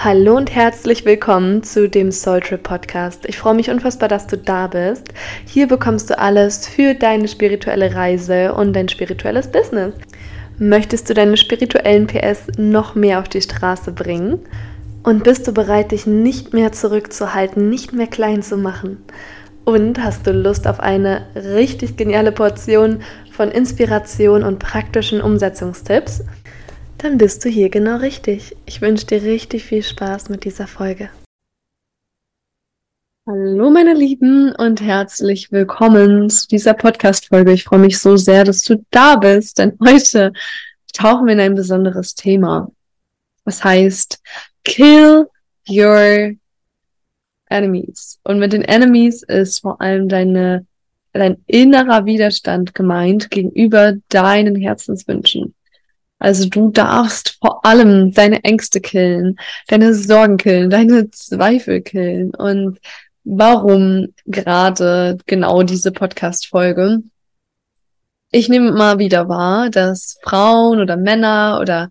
Hallo und herzlich willkommen zu dem Soul Trip Podcast. Ich freue mich unfassbar, dass du da bist. Hier bekommst du alles für deine spirituelle Reise und dein spirituelles Business. Möchtest du deine spirituellen PS noch mehr auf die Straße bringen? Und bist du bereit, dich nicht mehr zurückzuhalten, nicht mehr klein zu machen? Und hast du Lust auf eine richtig geniale Portion von Inspiration und praktischen Umsetzungstipps? Dann bist du hier genau richtig. Ich wünsche dir richtig viel Spaß mit dieser Folge. Hallo meine Lieben und herzlich willkommen zu dieser Podcast-Folge. Ich freue mich so sehr, dass du da bist, denn heute tauchen wir in ein besonderes Thema. Das heißt, kill your enemies. Und mit den enemies ist vor allem deine, dein innerer Widerstand gemeint gegenüber deinen Herzenswünschen. Also du darfst vor allem deine Ängste killen, deine Sorgen killen, deine Zweifel killen. Und warum gerade genau diese Podcast-Folge? Ich nehme mal wieder wahr, dass Frauen oder Männer oder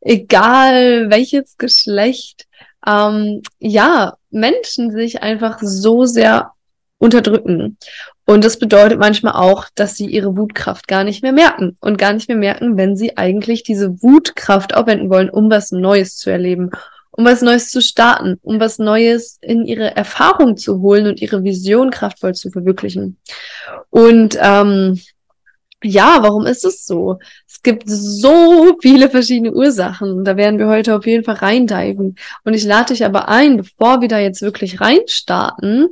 egal welches Geschlecht, ähm, ja, Menschen sich einfach so sehr unterdrücken. Und das bedeutet manchmal auch, dass sie ihre Wutkraft gar nicht mehr merken und gar nicht mehr merken, wenn sie eigentlich diese Wutkraft aufwenden wollen, um was Neues zu erleben, um was Neues zu starten, um was Neues in ihre Erfahrung zu holen und ihre Vision kraftvoll zu verwirklichen. Und ähm, ja, warum ist es so? Es gibt so viele verschiedene Ursachen. Da werden wir heute auf jeden Fall reindiven. Und ich lade dich aber ein, bevor wir da jetzt wirklich reinstarten,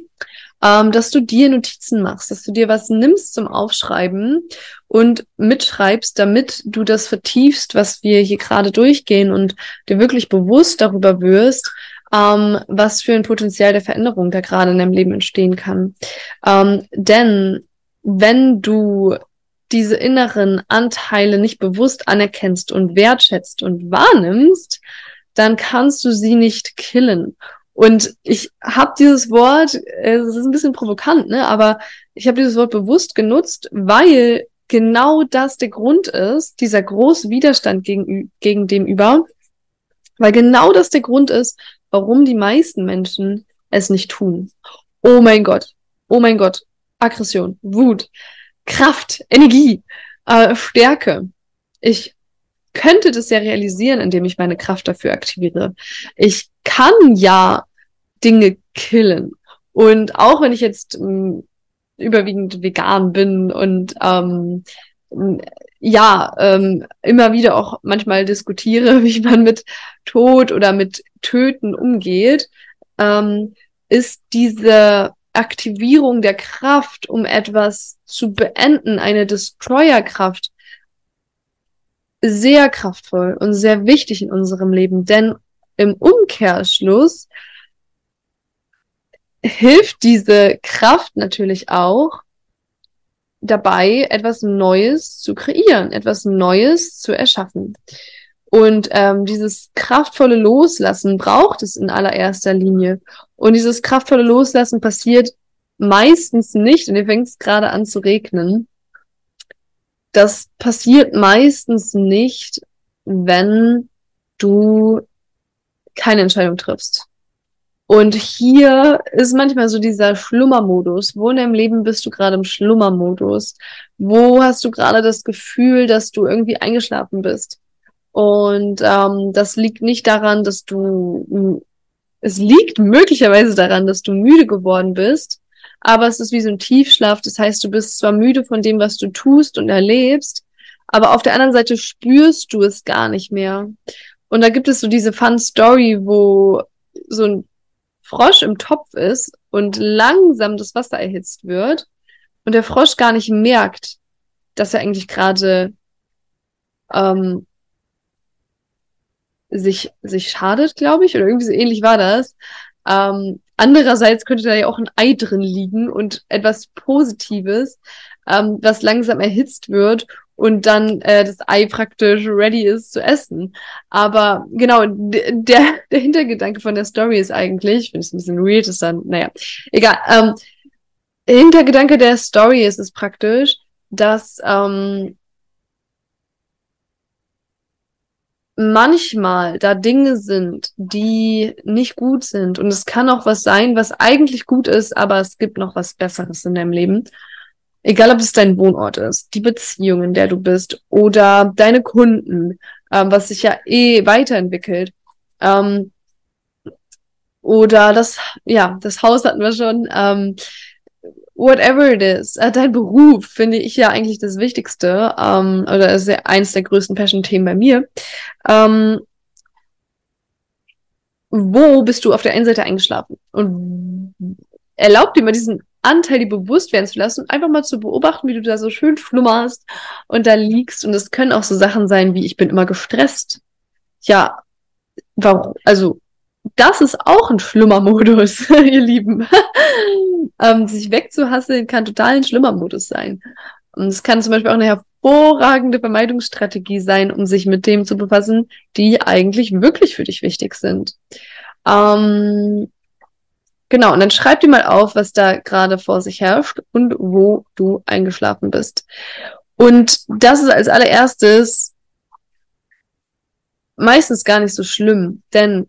ähm, dass du dir Notizen machst, dass du dir was nimmst zum Aufschreiben und mitschreibst, damit du das vertiefst, was wir hier gerade durchgehen und dir wirklich bewusst darüber wirst, ähm, was für ein Potenzial der Veränderung da gerade in deinem Leben entstehen kann. Ähm, denn wenn du diese inneren Anteile nicht bewusst anerkennst und wertschätzt und wahrnimmst, dann kannst du sie nicht killen. Und ich habe dieses Wort, äh, es ist ein bisschen provokant, ne? aber ich habe dieses Wort bewusst genutzt, weil genau das der Grund ist, dieser große Widerstand gegen, gegen dem über, weil genau das der Grund ist, warum die meisten Menschen es nicht tun. Oh mein Gott, oh mein Gott, Aggression, Wut, Kraft, Energie, äh, Stärke. Ich könnte das ja realisieren, indem ich meine Kraft dafür aktiviere. Ich kann ja Dinge killen. Und auch wenn ich jetzt ähm, überwiegend vegan bin und ähm, ja, ähm, immer wieder auch manchmal diskutiere, wie man mit Tod oder mit Töten umgeht, ähm, ist diese Aktivierung der Kraft, um etwas zu beenden, eine Destroyer-Kraft, sehr kraftvoll und sehr wichtig in unserem Leben. Denn im Umkehrschluss hilft diese Kraft natürlich auch dabei, etwas Neues zu kreieren, etwas Neues zu erschaffen. Und ähm, dieses kraftvolle Loslassen braucht es in allererster Linie. Und dieses kraftvolle Loslassen passiert meistens nicht, und ihr fängt es gerade an zu regnen. Das passiert meistens nicht, wenn du keine Entscheidung triffst. Und hier ist manchmal so dieser Schlummermodus. Wo in deinem Leben bist du gerade im Schlummermodus? Wo hast du gerade das Gefühl, dass du irgendwie eingeschlafen bist? Und ähm, das liegt nicht daran, dass du, es liegt möglicherweise daran, dass du müde geworden bist, aber es ist wie so ein Tiefschlaf. Das heißt, du bist zwar müde von dem, was du tust und erlebst, aber auf der anderen Seite spürst du es gar nicht mehr. Und da gibt es so diese Fun Story, wo so ein Frosch im Topf ist und langsam das Wasser erhitzt wird und der Frosch gar nicht merkt, dass er eigentlich gerade ähm, sich, sich schadet, glaube ich, oder irgendwie so ähnlich war das. Ähm, andererseits könnte da ja auch ein Ei drin liegen und etwas Positives, ähm, was langsam erhitzt wird und dann äh, das Ei praktisch ready ist zu essen. Aber genau, der, der Hintergedanke von der Story ist eigentlich, wenn es ein bisschen weird ist, dann, naja, egal. Ähm, Hintergedanke der Story ist es praktisch, dass ähm, manchmal da Dinge sind, die nicht gut sind und es kann auch was sein, was eigentlich gut ist, aber es gibt noch was Besseres in deinem Leben. Egal, ob es dein Wohnort ist, die Beziehung, in der du bist oder deine Kunden, ähm, was sich ja eh weiterentwickelt. Ähm, oder das, ja, das Haus hatten wir schon. Ähm, whatever it is, äh, dein Beruf finde ich ja eigentlich das Wichtigste ähm, oder ist ja eins der größten Passion-Themen bei mir. Ähm, wo bist du auf der einen Seite eingeschlafen? Und erlaub dir mal diesen Anteil, die bewusst werden zu lassen, einfach mal zu beobachten, wie du da so schön flummerst und da liegst. Und es können auch so Sachen sein, wie ich bin immer gestresst. Ja, warum? Also das ist auch ein Schlummermodus, ihr Lieben. ähm, sich wegzuhasseln kann total ein Schlummermodus sein. Und es kann zum Beispiel auch eine hervorragende Vermeidungsstrategie sein, um sich mit dem zu befassen, die eigentlich wirklich für dich wichtig sind. Ähm, genau, und dann schreib dir mal auf, was da gerade vor sich herrscht und wo du eingeschlafen bist. Und das ist als allererstes meistens gar nicht so schlimm, denn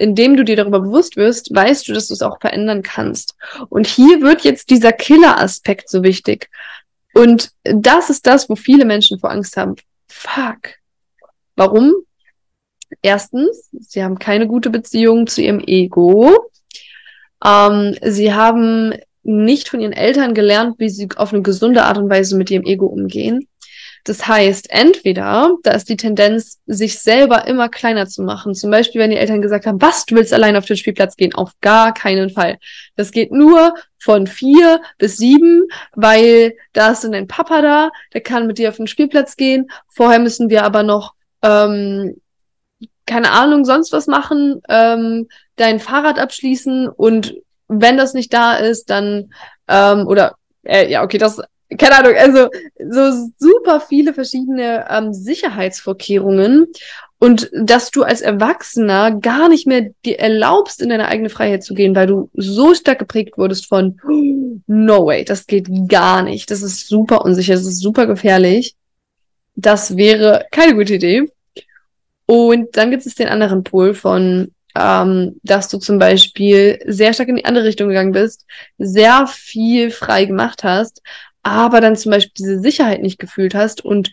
indem du dir darüber bewusst wirst, weißt du, dass du es auch verändern kannst. Und hier wird jetzt dieser Killer-Aspekt so wichtig. Und das ist das, wo viele Menschen vor Angst haben. Fuck. Warum? Erstens, sie haben keine gute Beziehung zu ihrem Ego. Ähm, sie haben nicht von ihren Eltern gelernt, wie sie auf eine gesunde Art und Weise mit ihrem Ego umgehen. Das heißt, entweder da ist die Tendenz, sich selber immer kleiner zu machen. Zum Beispiel, wenn die Eltern gesagt haben, was, du willst allein auf den Spielplatz gehen? Auf gar keinen Fall. Das geht nur von vier bis sieben, weil da ist dann dein Papa da, der kann mit dir auf den Spielplatz gehen. Vorher müssen wir aber noch, ähm, keine Ahnung, sonst was machen, ähm, dein Fahrrad abschließen und wenn das nicht da ist, dann, ähm, oder, äh, ja, okay, das keine Ahnung, also so super viele verschiedene ähm, Sicherheitsvorkehrungen und dass du als Erwachsener gar nicht mehr dir erlaubst, in deine eigene Freiheit zu gehen, weil du so stark geprägt wurdest von No way, das geht gar nicht, das ist super unsicher, das ist super gefährlich. Das wäre keine gute Idee. Und dann gibt es den anderen Pol von ähm, dass du zum Beispiel sehr stark in die andere Richtung gegangen bist, sehr viel frei gemacht hast, aber dann zum Beispiel diese Sicherheit nicht gefühlt hast und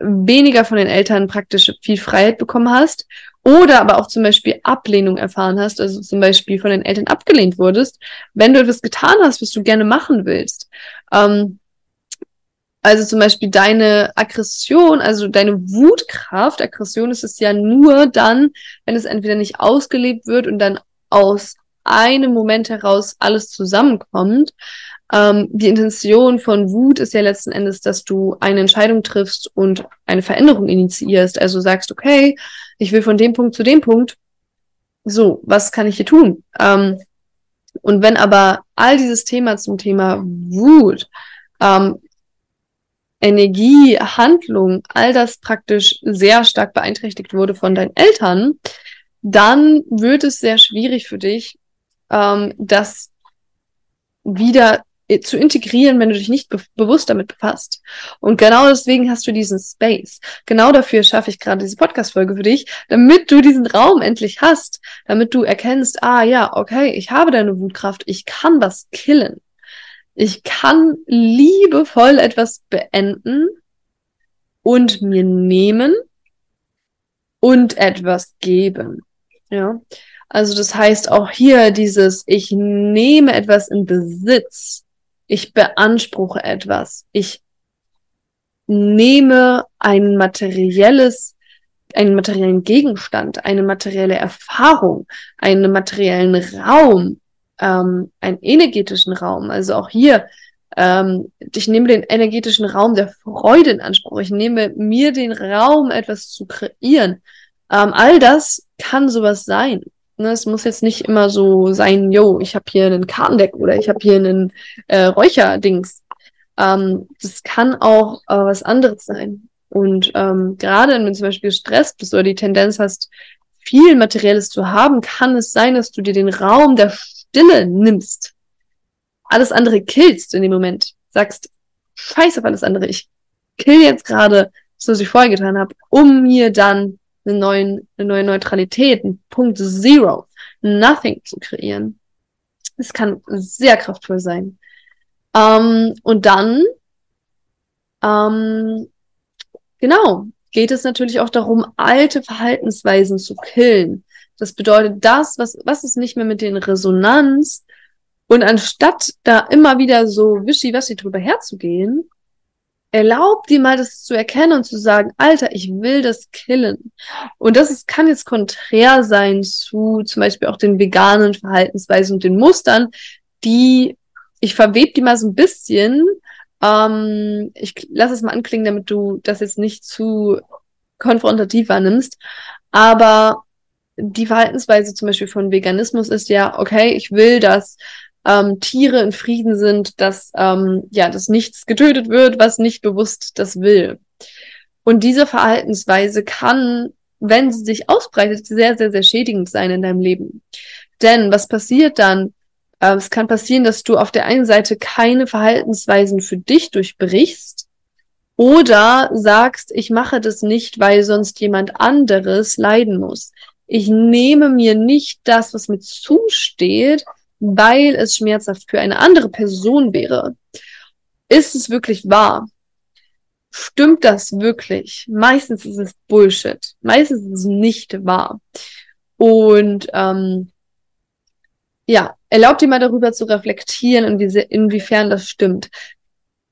weniger von den Eltern praktisch viel Freiheit bekommen hast oder aber auch zum Beispiel Ablehnung erfahren hast, also zum Beispiel von den Eltern abgelehnt wurdest, wenn du etwas getan hast, was du gerne machen willst. Ähm, also zum Beispiel deine Aggression, also deine Wutkraft, Aggression ist es ja nur dann, wenn es entweder nicht ausgelebt wird und dann aus einem Moment heraus alles zusammenkommt, ähm, die Intention von Wut ist ja letzten Endes, dass du eine Entscheidung triffst und eine Veränderung initiierst. Also sagst, okay, ich will von dem Punkt zu dem Punkt. So, was kann ich hier tun? Ähm, und wenn aber all dieses Thema zum Thema Wut, ähm, Energie, Handlung, all das praktisch sehr stark beeinträchtigt wurde von deinen Eltern, dann wird es sehr schwierig für dich, ähm, das wieder zu integrieren, wenn du dich nicht be bewusst damit befasst. Und genau deswegen hast du diesen Space. Genau dafür schaffe ich gerade diese Podcast-Folge für dich, damit du diesen Raum endlich hast, damit du erkennst, ah ja, okay, ich habe deine Wutkraft, ich kann was killen. Ich kann liebevoll etwas beenden und mir nehmen und etwas geben. Ja. Also das heißt auch hier dieses, ich nehme etwas in Besitz ich beanspruche etwas. Ich nehme ein materielles, einen materiellen Gegenstand, eine materielle Erfahrung, einen materiellen Raum, ähm, einen energetischen Raum. Also auch hier, ähm, ich nehme den energetischen Raum der Freude in Anspruch. Ich nehme mir den Raum, etwas zu kreieren. Ähm, all das kann sowas sein. Ne, es muss jetzt nicht immer so sein, yo, ich habe hier einen Kartendeck oder ich habe hier einen äh, Räucherdings. Ähm, das kann auch äh, was anderes sein. Und ähm, gerade wenn du zum Beispiel gestresst bist oder die Tendenz hast, viel Materielles zu haben, kann es sein, dass du dir den Raum der Stille nimmst. Alles andere killst in dem Moment. Sagst, scheiß auf alles andere. Ich kill jetzt gerade, so was ich vorher getan habe, um mir dann eine, neuen, eine neue Neutralität, ein Punkt Zero, Nothing zu kreieren. Es kann sehr kraftvoll sein. Ähm, und dann, ähm, genau, geht es natürlich auch darum, alte Verhaltensweisen zu killen. Das bedeutet, das, was, was ist nicht mehr mit den Resonanz? Und anstatt da immer wieder so wischiwaschi drüber herzugehen, erlaub dir mal das zu erkennen und zu sagen, Alter, ich will das killen. Und das ist, kann jetzt konträr sein zu zum Beispiel auch den veganen Verhaltensweisen und den Mustern, die, ich verwebe die mal so ein bisschen, ähm, ich lass es mal anklingen, damit du das jetzt nicht zu konfrontativ wahrnimmst, aber die Verhaltensweise zum Beispiel von Veganismus ist ja, okay, ich will, dass ähm, Tiere in Frieden sind, dass ähm, ja, dass nichts getötet wird, was nicht bewusst das will. Und diese Verhaltensweise kann, wenn sie sich ausbreitet, sehr, sehr, sehr schädigend sein in deinem Leben. Denn was passiert dann? Äh, es kann passieren, dass du auf der einen Seite keine Verhaltensweisen für dich durchbrichst oder sagst, ich mache das nicht, weil sonst jemand anderes leiden muss. Ich nehme mir nicht das, was mir zusteht, weil es schmerzhaft für eine andere Person wäre. Ist es wirklich wahr? Stimmt das wirklich? Meistens ist es Bullshit. Meistens ist es nicht wahr. Und ähm, ja, erlaubt dir mal darüber zu reflektieren, inwie inwiefern das stimmt.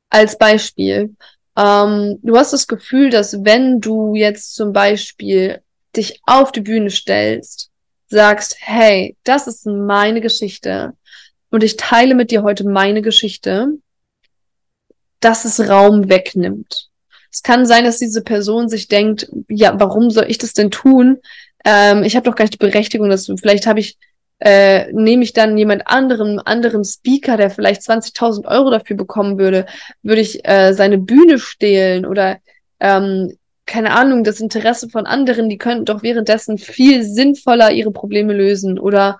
Als Beispiel, ähm, du hast das Gefühl, dass wenn du jetzt zum Beispiel dich auf die Bühne stellst sagst, hey, das ist meine Geschichte und ich teile mit dir heute meine Geschichte, dass es Raum wegnimmt. Es kann sein, dass diese Person sich denkt, ja, warum soll ich das denn tun? Ähm, ich habe doch gar nicht die Berechtigung dazu. Vielleicht habe ich, äh, nehme ich dann jemand anderem, anderen Speaker, der vielleicht 20.000 Euro dafür bekommen würde, würde ich äh, seine Bühne stehlen oder ähm, keine Ahnung, das Interesse von anderen, die könnten doch währenddessen viel sinnvoller ihre Probleme lösen oder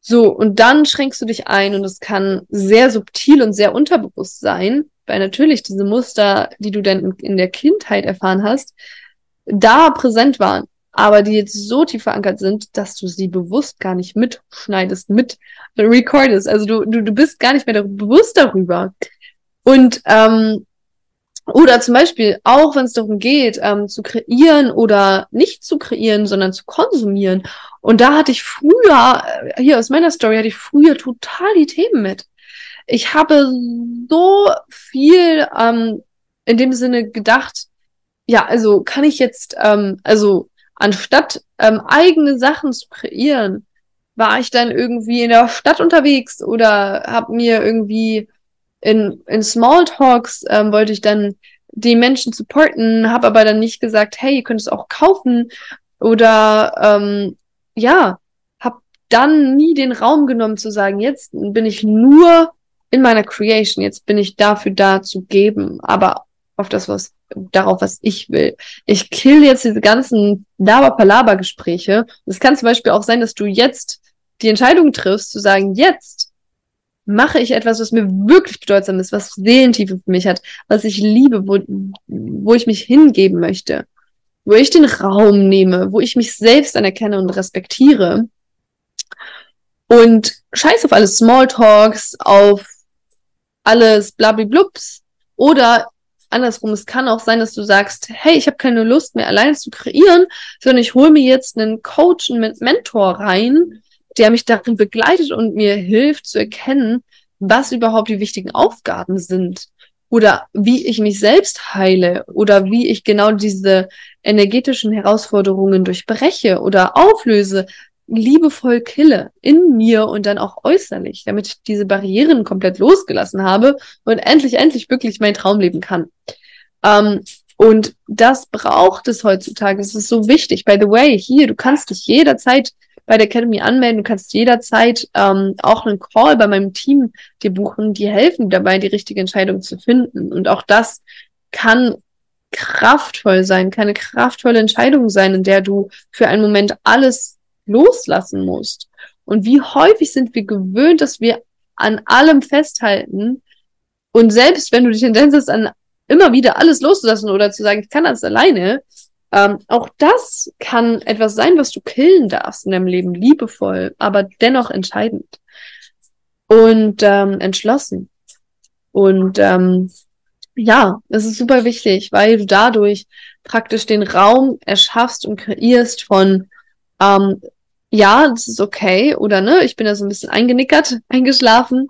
so. Und dann schränkst du dich ein und es kann sehr subtil und sehr unterbewusst sein, weil natürlich diese Muster, die du dann in der Kindheit erfahren hast, da präsent waren, aber die jetzt so tief verankert sind, dass du sie bewusst gar nicht mitschneidest, mit recordest. Also du, du, du bist gar nicht mehr bewusst darüber. Und ähm, oder zum Beispiel auch, wenn es darum geht, ähm, zu kreieren oder nicht zu kreieren, sondern zu konsumieren. Und da hatte ich früher, äh, hier aus meiner Story, hatte ich früher total die Themen mit. Ich habe so viel ähm, in dem Sinne gedacht, ja, also kann ich jetzt, ähm, also anstatt ähm, eigene Sachen zu kreieren, war ich dann irgendwie in der Stadt unterwegs oder habe mir irgendwie in, in Smalltalks ähm, wollte ich dann die Menschen supporten, habe aber dann nicht gesagt, hey, ihr könnt es auch kaufen oder ähm, ja, habe dann nie den Raum genommen zu sagen, jetzt bin ich nur in meiner Creation, jetzt bin ich dafür da zu geben, aber auf das, was darauf, was ich will. Ich kill jetzt diese ganzen Laber-Palaber-Gespräche. Es kann zum Beispiel auch sein, dass du jetzt die Entscheidung triffst, zu sagen, jetzt mache ich etwas, was mir wirklich bedeutsam ist, was Seelentiefe für mich hat, was ich liebe, wo, wo ich mich hingeben möchte, wo ich den Raum nehme, wo ich mich selbst anerkenne und respektiere. Und scheiß auf alles Smalltalks, auf alles Blablablubs. Oder andersrum, es kann auch sein, dass du sagst, hey, ich habe keine Lust mehr alleine zu kreieren, sondern ich hole mir jetzt einen Coach, einen Mentor rein, der mich darin begleitet und mir hilft zu erkennen, was überhaupt die wichtigen Aufgaben sind oder wie ich mich selbst heile oder wie ich genau diese energetischen Herausforderungen durchbreche oder auflöse, liebevoll kille in mir und dann auch äußerlich, damit ich diese Barrieren komplett losgelassen habe und endlich, endlich wirklich mein Traum leben kann. Ähm, und das braucht es heutzutage. Es ist so wichtig. By the way, hier, du kannst dich jederzeit bei der Academy anmelden. Du kannst jederzeit ähm, auch einen Call bei meinem Team dir buchen, die helfen dabei, die richtige Entscheidung zu finden. Und auch das kann kraftvoll sein, keine kraftvolle Entscheidung sein, in der du für einen Moment alles loslassen musst. Und wie häufig sind wir gewöhnt, dass wir an allem festhalten und selbst wenn du die Tendenz hast, an immer wieder alles loszulassen oder zu sagen, ich kann das alleine, Ähm, auch das kann etwas sein, was du killen darfst in deinem Leben, liebevoll, aber dennoch entscheidend und ähm, entschlossen. Und ähm, ja, das ist super wichtig, weil du dadurch praktisch den Raum erschaffst und kreierst von ähm, ja, das ist okay, oder ne, ich bin da so ein bisschen eingenickert, eingeschlafen,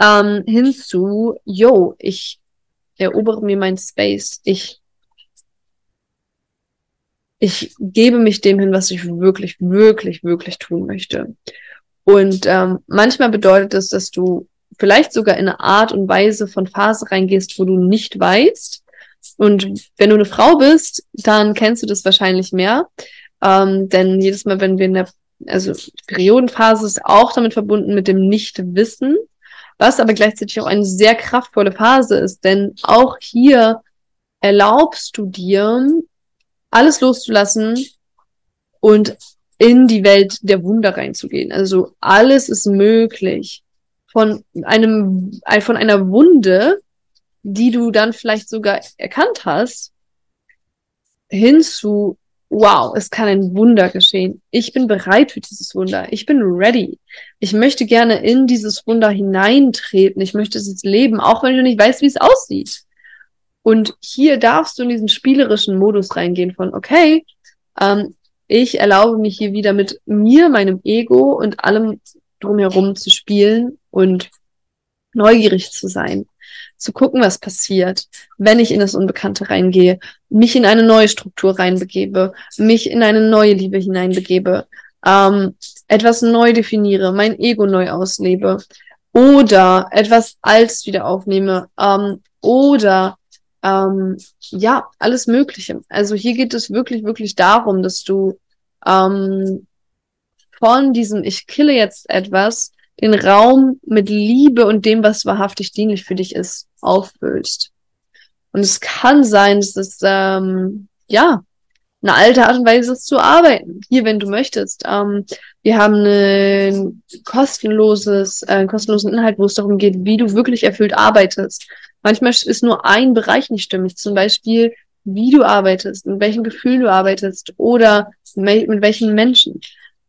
ähm, hinzu, yo, ich erobere mir mein Space, ich ich gebe mich dem hin, was ich wirklich, wirklich, wirklich tun möchte. Und ähm, manchmal bedeutet es, dass du vielleicht sogar in eine Art und Weise von Phase reingehst, wo du nicht weißt. Und wenn du eine Frau bist, dann kennst du das wahrscheinlich mehr. Ähm, denn jedes Mal, wenn wir in der, also Periodenphase ist auch damit verbunden mit dem Nichtwissen, was aber gleichzeitig auch eine sehr kraftvolle Phase ist, denn auch hier erlaubst du dir, alles loszulassen und in die Welt der Wunder reinzugehen. Also alles ist möglich. Von einem, von einer Wunde, die du dann vielleicht sogar erkannt hast, hin zu, wow, es kann ein Wunder geschehen. Ich bin bereit für dieses Wunder. Ich bin ready. Ich möchte gerne in dieses Wunder hineintreten. Ich möchte es leben, auch wenn du nicht weißt, wie es aussieht. Und hier darfst du in diesen spielerischen Modus reingehen von, okay, ähm, ich erlaube mich hier wieder mit mir, meinem Ego und allem drumherum zu spielen und neugierig zu sein, zu gucken, was passiert, wenn ich in das Unbekannte reingehe, mich in eine neue Struktur reinbegebe, mich in eine neue Liebe hineinbegebe, ähm, etwas neu definiere, mein Ego neu auslebe oder etwas Altes wieder aufnehme ähm, oder ähm, ja, alles Mögliche. Also hier geht es wirklich, wirklich darum, dass du ähm, von diesem Ich kille jetzt etwas den Raum mit Liebe und dem, was wahrhaftig dienlich für dich ist, auffüllst. Und es kann sein, dass es ähm, ja eine alte Art und Weise ist zu arbeiten. Hier, wenn du möchtest. Ähm, wir haben ein kostenloses, äh, kostenlosen Inhalt, wo es darum geht, wie du wirklich erfüllt arbeitest. Manchmal ist nur ein Bereich nicht stimmig, zum Beispiel, wie du arbeitest, mit welchem Gefühl du arbeitest oder mit welchen Menschen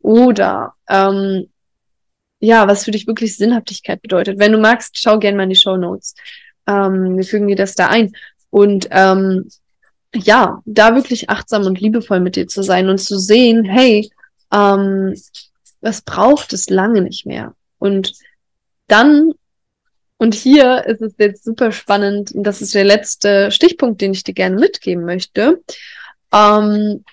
oder ähm, ja, was für dich wirklich Sinnhaftigkeit bedeutet. Wenn du magst, schau gerne mal in die Show Notes. Ähm, wir fügen dir das da ein. Und ähm, ja, da wirklich achtsam und liebevoll mit dir zu sein und zu sehen, hey, ähm, was braucht es lange nicht mehr? Und dann und hier ist es jetzt super spannend, das ist der letzte Stichpunkt, den ich dir gerne mitgeben möchte. Ähm,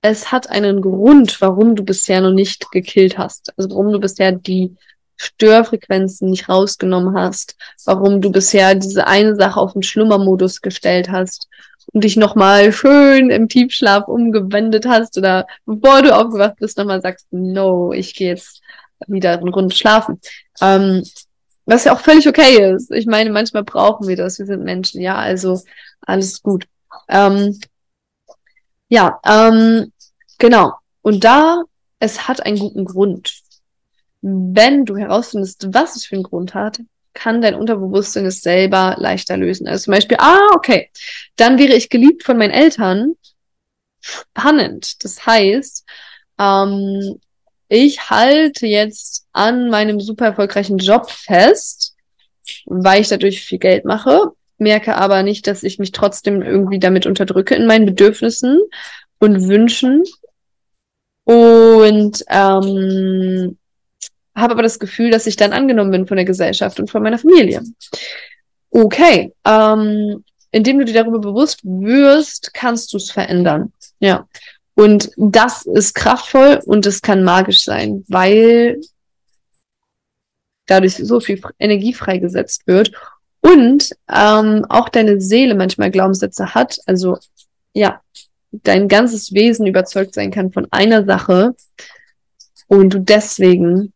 es hat einen Grund, warum du bisher noch nicht gekillt hast. Also warum du bisher die Störfrequenzen nicht rausgenommen hast, warum du bisher diese eine Sache auf den Schlummermodus gestellt hast und dich nochmal schön im Tiefschlaf umgewendet hast oder bevor du aufgewacht bist, nochmal sagst, no, ich gehe jetzt wieder eine Runde schlafen. Ähm, was ja auch völlig okay ist. Ich meine, manchmal brauchen wir das. Wir sind Menschen, ja, also alles gut. Ähm, ja, ähm, genau. Und da, es hat einen guten Grund. Wenn du herausfindest, was es für einen Grund hat, kann dein Unterbewusstsein es selber leichter lösen. Also zum Beispiel, ah, okay, dann wäre ich geliebt von meinen Eltern. Spannend. Das heißt, ähm, ich halte jetzt an meinem super erfolgreichen Job fest, weil ich dadurch viel Geld mache, merke aber nicht, dass ich mich trotzdem irgendwie damit unterdrücke in meinen Bedürfnissen und Wünschen und ähm, habe aber das Gefühl, dass ich dann angenommen bin von der Gesellschaft und von meiner Familie. Okay, ähm, indem du dir darüber bewusst wirst, kannst du es verändern. Ja. Und das ist kraftvoll und es kann magisch sein, weil dadurch so viel Energie freigesetzt wird und ähm, auch deine Seele manchmal Glaubenssätze hat. Also ja, dein ganzes Wesen überzeugt sein kann von einer Sache und du deswegen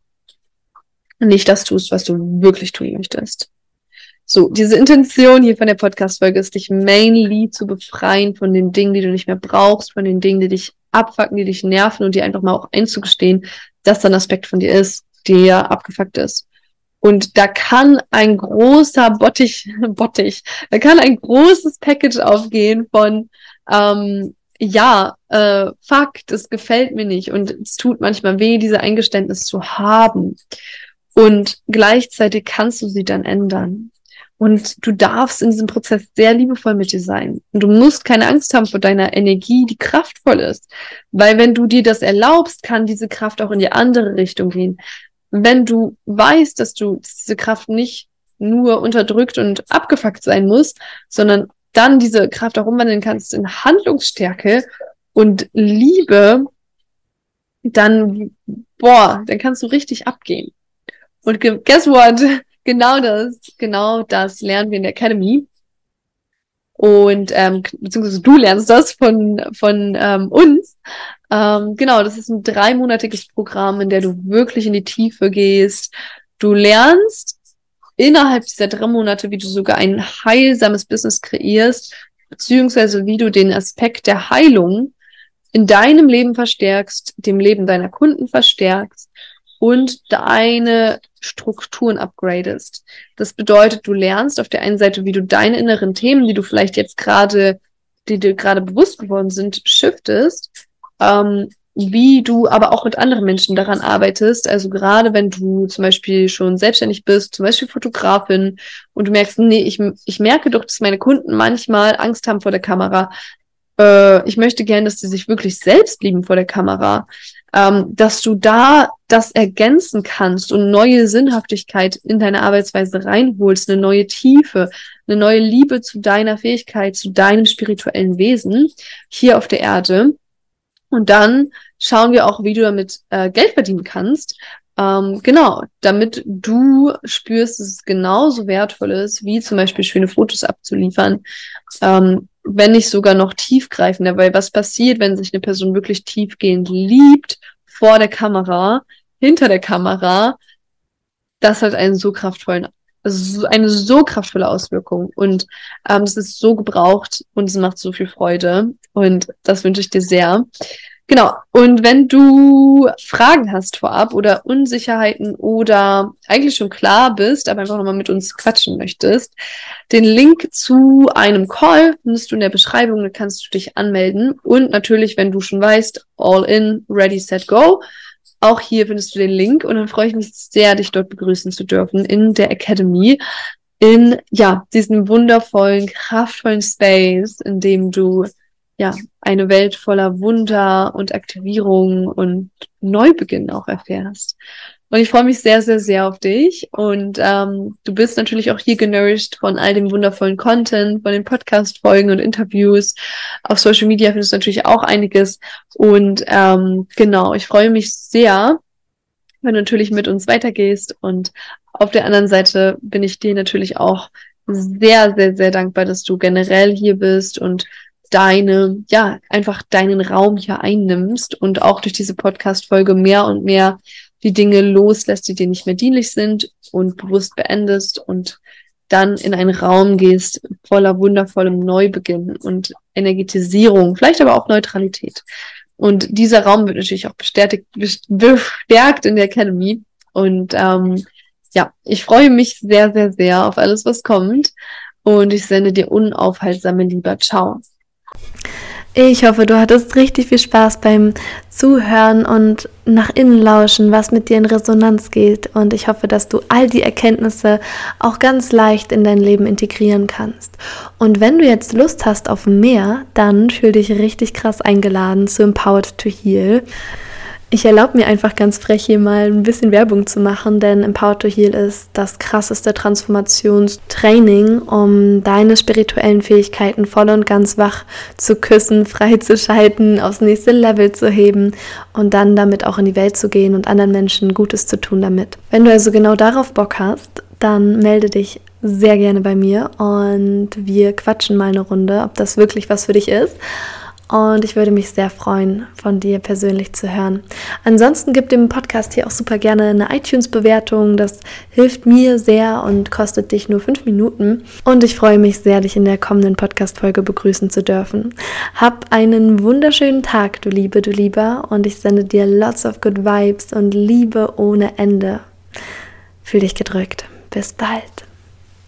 nicht das tust, was du wirklich tun möchtest. So, diese Intention hier von der Podcast-Folge ist, dich mainly zu befreien von den Dingen, die du nicht mehr brauchst, von den Dingen, die dich abfucken, die dich nerven und dir einfach mal auch einzugestehen, dass da ein Aspekt von dir ist, der abgefuckt ist. Und da kann ein großer Bottich, Bottich, da kann ein großes Package aufgehen von, ähm, ja, äh, fuck, das gefällt mir nicht und es tut manchmal weh, diese Eingeständnis zu haben. Und gleichzeitig kannst du sie dann ändern. Und du darfst in diesem Prozess sehr liebevoll mit dir sein. Und du musst keine Angst haben vor deiner Energie, die kraftvoll ist. Weil wenn du dir das erlaubst, kann diese Kraft auch in die andere Richtung gehen. Wenn du weißt, dass du diese Kraft nicht nur unterdrückt und abgefuckt sein muss, sondern dann diese Kraft auch umwandeln kannst in Handlungsstärke und Liebe, dann, boah, dann kannst du richtig abgehen. Und guess what? Genau das, genau das lernen wir in der Academy. Und ähm, beziehungsweise du lernst das von, von ähm, uns. Ähm, genau, das ist ein dreimonatiges Programm, in der du wirklich in die Tiefe gehst. Du lernst innerhalb dieser drei Monate, wie du sogar ein heilsames Business kreierst, beziehungsweise wie du den Aspekt der Heilung in deinem Leben verstärkst, dem Leben deiner Kunden verstärkst und deine Strukturen upgradest. Das bedeutet, du lernst auf der einen Seite, wie du deine inneren Themen, die du vielleicht jetzt gerade, die dir gerade bewusst geworden sind, shiftest, ähm, wie du aber auch mit anderen Menschen daran arbeitest. Also gerade wenn du zum Beispiel schon selbstständig bist, zum Beispiel Fotografin und du merkst, nee, ich, ich merke doch, dass meine Kunden manchmal Angst haben vor der Kamera. Äh, ich möchte gerne, dass sie sich wirklich selbst lieben vor der Kamera ähm, dass du da das ergänzen kannst und neue Sinnhaftigkeit in deine Arbeitsweise reinholst, eine neue Tiefe, eine neue Liebe zu deiner Fähigkeit, zu deinem spirituellen Wesen hier auf der Erde. Und dann schauen wir auch, wie du damit äh, Geld verdienen kannst. Ähm, genau, damit du spürst, dass es genauso wertvoll ist, wie zum Beispiel schöne Fotos abzuliefern, ähm, wenn nicht sogar noch tiefgreifender, weil was passiert, wenn sich eine Person wirklich tiefgehend liebt vor der Kamera, hinter der Kamera, das hat einen so kraftvollen, also eine so kraftvolle Auswirkung und ähm, es ist so gebraucht und es macht so viel Freude und das wünsche ich dir sehr. Genau. Und wenn du Fragen hast vorab oder Unsicherheiten oder eigentlich schon klar bist, aber einfach nochmal mit uns quatschen möchtest, den Link zu einem Call findest du in der Beschreibung, da kannst du dich anmelden. Und natürlich, wenn du schon weißt, all in, ready, set, go. Auch hier findest du den Link und dann freue ich mich sehr, dich dort begrüßen zu dürfen in der Academy. In, ja, diesem wundervollen, kraftvollen Space, in dem du ja, eine Welt voller Wunder und Aktivierung und Neubeginn auch erfährst. Und ich freue mich sehr, sehr, sehr auf dich. Und ähm, du bist natürlich auch hier genourished von all dem wundervollen Content, von den Podcast-Folgen und Interviews. Auf Social Media findest du natürlich auch einiges. Und ähm, genau, ich freue mich sehr, wenn du natürlich mit uns weitergehst. Und auf der anderen Seite bin ich dir natürlich auch sehr, sehr, sehr dankbar, dass du generell hier bist und deine, ja, einfach deinen Raum hier einnimmst und auch durch diese Podcast-Folge mehr und mehr die Dinge loslässt, die dir nicht mehr dienlich sind und bewusst beendest und dann in einen Raum gehst voller wundervollem Neubeginn und Energetisierung, vielleicht aber auch Neutralität. Und dieser Raum wird natürlich auch bestätigt, bestärkt in der Academy. Und ähm, ja, ich freue mich sehr, sehr, sehr auf alles, was kommt. Und ich sende dir unaufhaltsame Liebe. Ciao. Ich hoffe, du hattest richtig viel Spaß beim Zuhören und nach innen lauschen, was mit dir in Resonanz geht. Und ich hoffe, dass du all die Erkenntnisse auch ganz leicht in dein Leben integrieren kannst. Und wenn du jetzt Lust hast auf mehr, dann fühl dich richtig krass eingeladen zu Empowered to Heal. Ich erlaube mir einfach ganz frech hier mal ein bisschen Werbung zu machen, denn Empower to Heal ist das krasseste Transformationstraining, um deine spirituellen Fähigkeiten voll und ganz wach zu küssen, freizuschalten, aufs nächste Level zu heben und dann damit auch in die Welt zu gehen und anderen Menschen Gutes zu tun damit. Wenn du also genau darauf Bock hast, dann melde dich sehr gerne bei mir und wir quatschen mal eine Runde, ob das wirklich was für dich ist. Und ich würde mich sehr freuen, von dir persönlich zu hören. Ansonsten gib dem Podcast hier auch super gerne eine iTunes-Bewertung. Das hilft mir sehr und kostet dich nur fünf Minuten. Und ich freue mich sehr, dich in der kommenden Podcast-Folge begrüßen zu dürfen. Hab einen wunderschönen Tag, du Liebe, du Lieber. Und ich sende dir lots of good vibes und Liebe ohne Ende. Fühl dich gedrückt. Bis bald.